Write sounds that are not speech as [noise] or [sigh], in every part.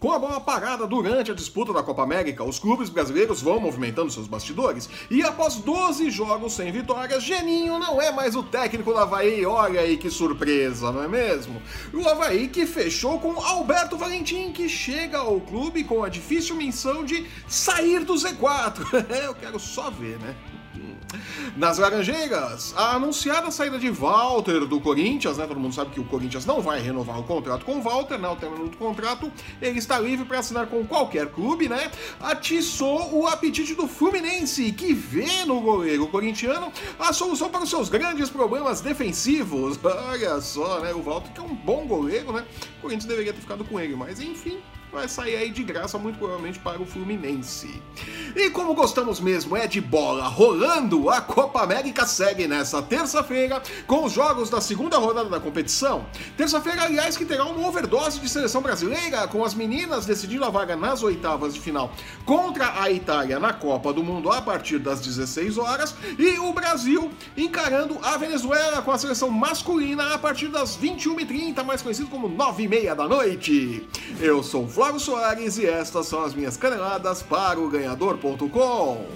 Com a bola parada durante a disputa da Copa América, os clubes brasileiros vão movimentando seus bastidores e após 12 jogos sem vitórias, Geninho não é mais o técnico do Havaí. Olha aí que surpresa, não é mesmo? O Havaí que fechou com Alberto Valentim, que chega ao clube com a difícil missão de sair do Z4. [laughs] Eu quero só ver, né? Nas Laranjeiras, a anunciada saída de Walter do Corinthians, né? Todo mundo sabe que o Corinthians não vai renovar o contrato com o Walter, né? O término do contrato, ele está livre para assinar com qualquer clube, né? Atiçou o apetite do Fluminense, que vê no goleiro corintiano a solução para os seus grandes problemas defensivos. [laughs] Olha só, né? O Walter que é um bom goleiro, né? O Corinthians deveria ter ficado com ele, mas enfim, vai sair aí de graça, muito provavelmente para o Fluminense. E como gostamos mesmo é de bola rolando, a Copa América segue nessa terça-feira com os jogos da segunda rodada da competição. Terça-feira, aliás, que terá uma overdose de seleção brasileira, com as meninas decidindo a vaga nas oitavas de final contra a Itália na Copa do Mundo a partir das 16 horas e o Brasil encarando a Venezuela com a seleção masculina a partir das 21h30, mais conhecido como 9h30 da noite. Eu sou Flávio Soares e estas são as minhas caneladas para o ganhador.com.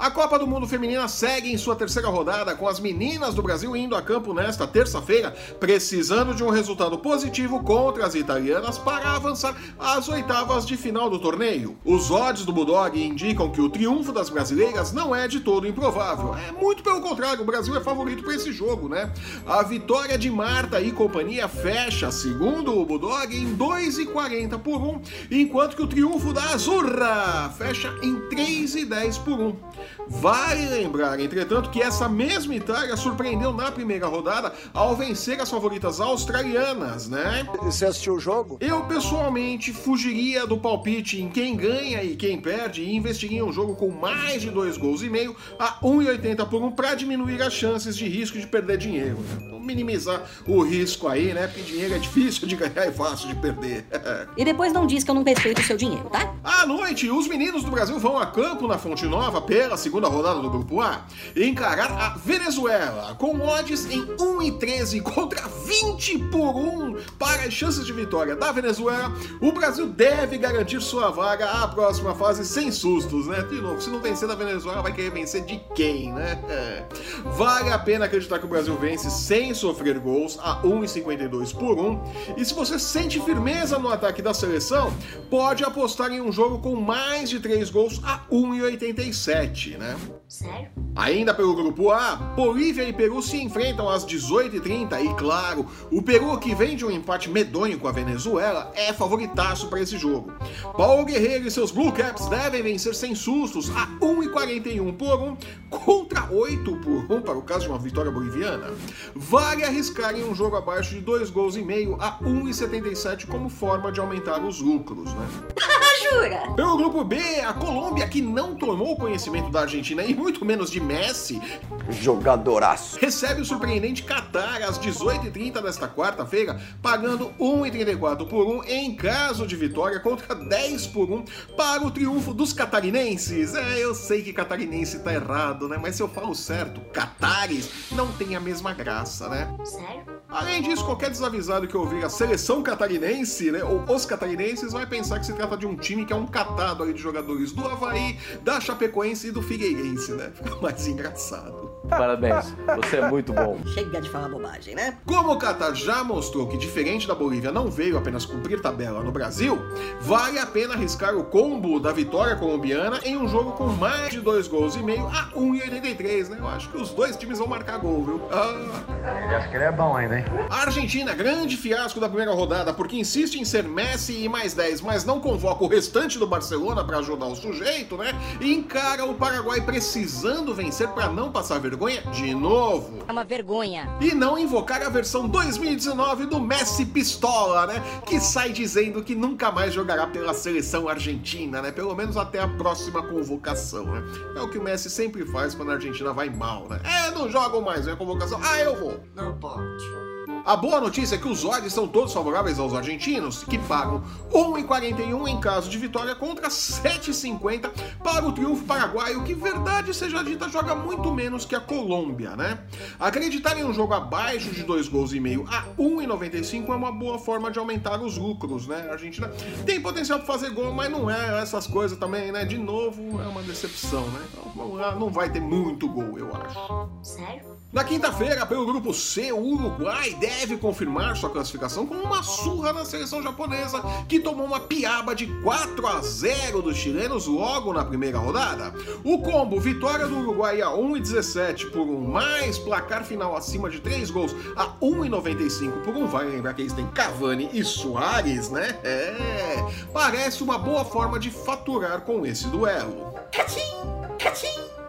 A Copa do Mundo Feminina segue em sua terceira rodada, com as meninas do Brasil indo a campo nesta terça-feira, precisando de um resultado positivo contra as italianas para avançar às oitavas de final do torneio. Os odds do Bulldog indicam que o triunfo das brasileiras não é de todo improvável. É muito pelo contrário, o Brasil é favorito para esse jogo, né? A vitória de Marta e companhia fecha, segundo o Bulldog, em 2,40 por 1, enquanto que o triunfo da Azurra fecha em 3,10 por 1. Vale lembrar, entretanto, que essa mesma Itália surpreendeu na primeira rodada ao vencer as favoritas australianas, né? Você assistiu o jogo? Eu pessoalmente fugiria do palpite em quem ganha e quem perde e investiria um jogo com mais de dois gols e meio a 1,80 por 1 para diminuir as chances de risco de perder dinheiro. Né? minimizar o risco aí, né? Porque dinheiro é difícil de ganhar e fácil de perder. [laughs] e depois não diz que eu não respeito o seu dinheiro, tá? À noite, os meninos do Brasil vão a campo na Fonte Nova pela segunda rodada do Grupo A encarar a Venezuela com odds em 1,13 contra 20 por 1 para as chances de vitória da Venezuela. O Brasil deve garantir sua vaga à próxima fase sem sustos, né? De novo, se não vencer da Venezuela, vai querer vencer de quem, né? [laughs] Vale a pena acreditar que o Brasil vence sem sofrer gols a 1,52 por 1. E se você sente firmeza no ataque da seleção, pode apostar em um jogo com mais de 3 gols a 1,87, né? Sério? Ainda pelo grupo A, Bolívia e Peru se enfrentam às 18h30 e, claro, o Peru, que vem de um empate medonho com a Venezuela, é favoritaço para esse jogo. Paulo Guerreiro e seus Blue Caps devem vencer sem sustos a 1,41 por 1 contra 8 por 1 para o caso de uma vitória boliviana. Vale arriscar em um jogo abaixo de 2 gols e meio a 1,77 como forma de aumentar os lucros, né? [laughs] Jura? Pelo grupo B, a Colômbia, que não tomou conhecimento da Argentina e muito menos de Messi, jogadoraço, recebe o surpreendente Qatar às 18h30 desta quarta-feira, pagando 1,34 por 1 em caso de vitória contra 10 por 1 para o triunfo dos catarinenses. É, eu sei que catarinense tá errado, né? Mas se eu falo certo, catares não tem a mesma graça, né? Sério? Além disso, qualquer desavisado que ouvir a seleção catarinense, né, ou os catarinenses, vai pensar que se trata de um time que é um catado aí de jogadores do Havaí, da Chapecoense e do Figueirense, né? Fica mais [laughs] engraçado. Parabéns, você é muito bom. [laughs] Chega de falar bobagem, né? Como o Qatar já mostrou que, diferente da Bolívia, não veio apenas cumprir tabela no Brasil, vale a pena arriscar o combo da vitória colombiana em um jogo com mais de dois gols e meio a 1,83, né? Eu acho que os dois times vão marcar gol, viu? Ah. Ele acha que ele é bom ainda, hein? A Argentina, grande fiasco da primeira rodada, porque insiste em ser Messi e mais 10, mas não convoca o restante do Barcelona para ajudar o sujeito, né? E encara o Paraguai precisando vencer para não passar vergonha de novo. É uma vergonha. E não invocar a versão 2019 do Messi Pistola, né? Que sai dizendo que nunca mais jogará pela seleção argentina, né? Pelo menos até a próxima convocação, né? É o que o Messi sempre faz quando a Argentina vai mal, né? É, não jogam mais, é a convocação. Ah, eu vou. Não pode. A boa notícia é que os odds são todos favoráveis aos argentinos, que pagam 1,41 em caso de vitória contra 7,50 para o triunfo paraguaio, que verdade seja dita joga muito menos que a Colômbia, né? Acreditar em um jogo abaixo de 2 gols e meio a 1,95 é uma boa forma de aumentar os lucros, né? A Argentina tem potencial para fazer gol, mas não é essas coisas também, né? De novo, é uma decepção, né? Então, não vai ter muito gol, eu acho. Sério? Na quinta-feira, pelo grupo C, o Uruguai deve confirmar sua classificação com uma surra na seleção japonesa, que tomou uma piaba de 4 a 0 dos chilenos logo na primeira rodada. O combo vitória do Uruguai a 1,17 por um, mais placar final acima de 3 gols a 1,95 por um, vai lembrar que eles têm Cavani e Soares, né? É, parece uma boa forma de faturar com esse duelo.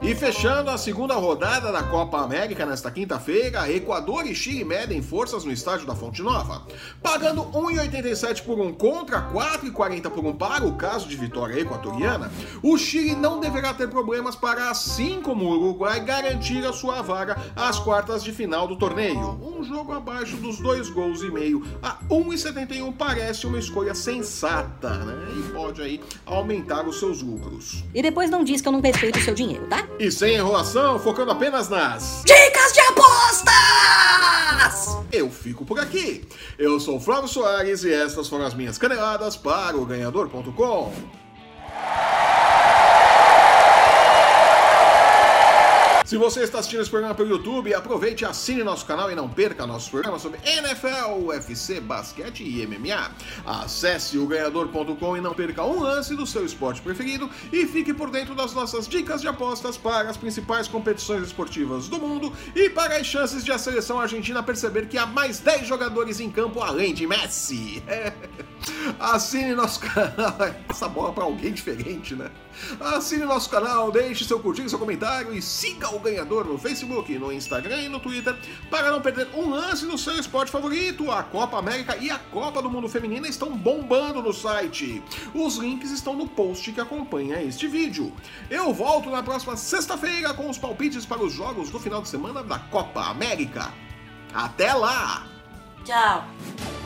E fechando a segunda rodada da Copa América nesta quinta-feira, Equador e Chile medem forças no estádio da Fonte Nova. Pagando 1,87 por um contra 4,40 por um para o caso de vitória equatoriana, o Chile não deverá ter problemas para, assim como o Uruguai, garantir a sua vaga às quartas de final do torneio. Um jogo abaixo dos dois gols e meio a 1,71 parece uma escolha sensata, né? E pode aí aumentar os seus lucros. E depois não diz que eu não respeito o seu dinheiro, tá? E sem enrolação, focando apenas nas Dicas de apostas! Eu fico por aqui. Eu sou o Flávio Soares e estas foram as minhas caneladas para o ganhador.com. Se você está assistindo esse programa pelo YouTube, aproveite e assine nosso canal e não perca nossos programas sobre NFL, UFC, basquete e MMA. Acesse o ganhador.com e não perca um lance do seu esporte preferido e fique por dentro das nossas dicas de apostas para as principais competições esportivas do mundo e para as chances de a seleção argentina perceber que há mais 10 jogadores em campo além de Messi. Assine nosso canal. [laughs] Essa bola para alguém diferente, né? Assine nosso canal, deixe seu curtir, seu comentário e siga o ganhador no Facebook, no Instagram e no Twitter para não perder um lance do seu esporte favorito. A Copa América e a Copa do Mundo Feminina estão bombando no site. Os links estão no post que acompanha este vídeo. Eu volto na próxima sexta-feira com os palpites para os jogos do final de semana da Copa América. Até lá! Tchau!